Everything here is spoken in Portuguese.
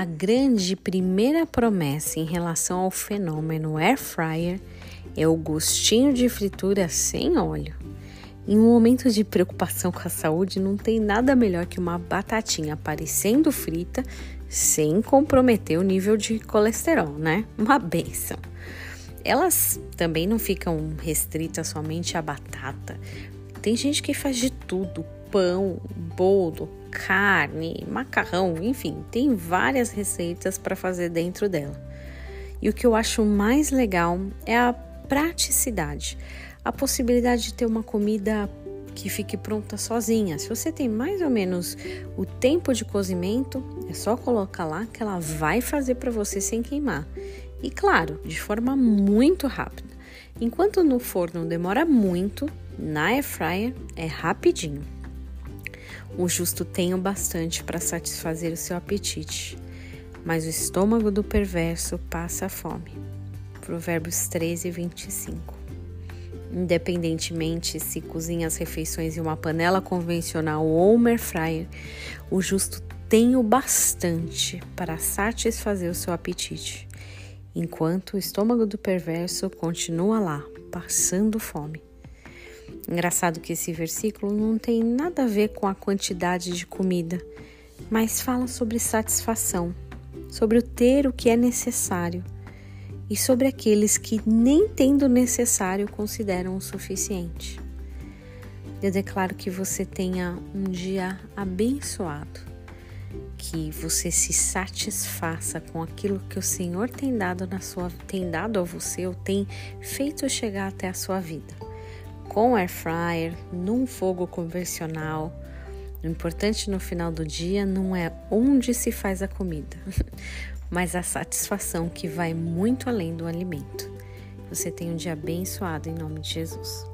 A grande primeira promessa em relação ao fenômeno air fryer é o gostinho de fritura sem óleo. Em um momento de preocupação com a saúde, não tem nada melhor que uma batatinha aparecendo frita sem comprometer o nível de colesterol, né? Uma benção. Elas também não ficam restritas somente à batata. Tem gente que faz de tudo: pão, bolo, carne, macarrão, enfim, tem várias receitas para fazer dentro dela. E o que eu acho mais legal é a praticidade, a possibilidade de ter uma comida que fique pronta sozinha. Se você tem mais ou menos o tempo de cozimento, é só colocar lá que ela vai fazer para você sem queimar. E claro, de forma muito rápida. Enquanto no forno demora muito, na air fryer é rapidinho. O justo tem o bastante para satisfazer o seu apetite, mas o estômago do perverso passa fome. Provérbios 13, 25. Independentemente se cozinha as refeições em uma panela convencional ou air fryer, o justo tem o bastante para satisfazer o seu apetite, enquanto o estômago do perverso continua lá, passando fome. Engraçado que esse versículo não tem nada a ver com a quantidade de comida, mas fala sobre satisfação, sobre o ter o que é necessário e sobre aqueles que, nem tendo necessário, consideram o suficiente. Eu declaro que você tenha um dia abençoado, que você se satisfaça com aquilo que o Senhor tem dado na sua tem dado a você ou tem feito chegar até a sua vida com air fryer, num fogo convencional. O importante no final do dia não é onde se faz a comida, mas a satisfação que vai muito além do alimento. Você tem um dia abençoado em nome de Jesus.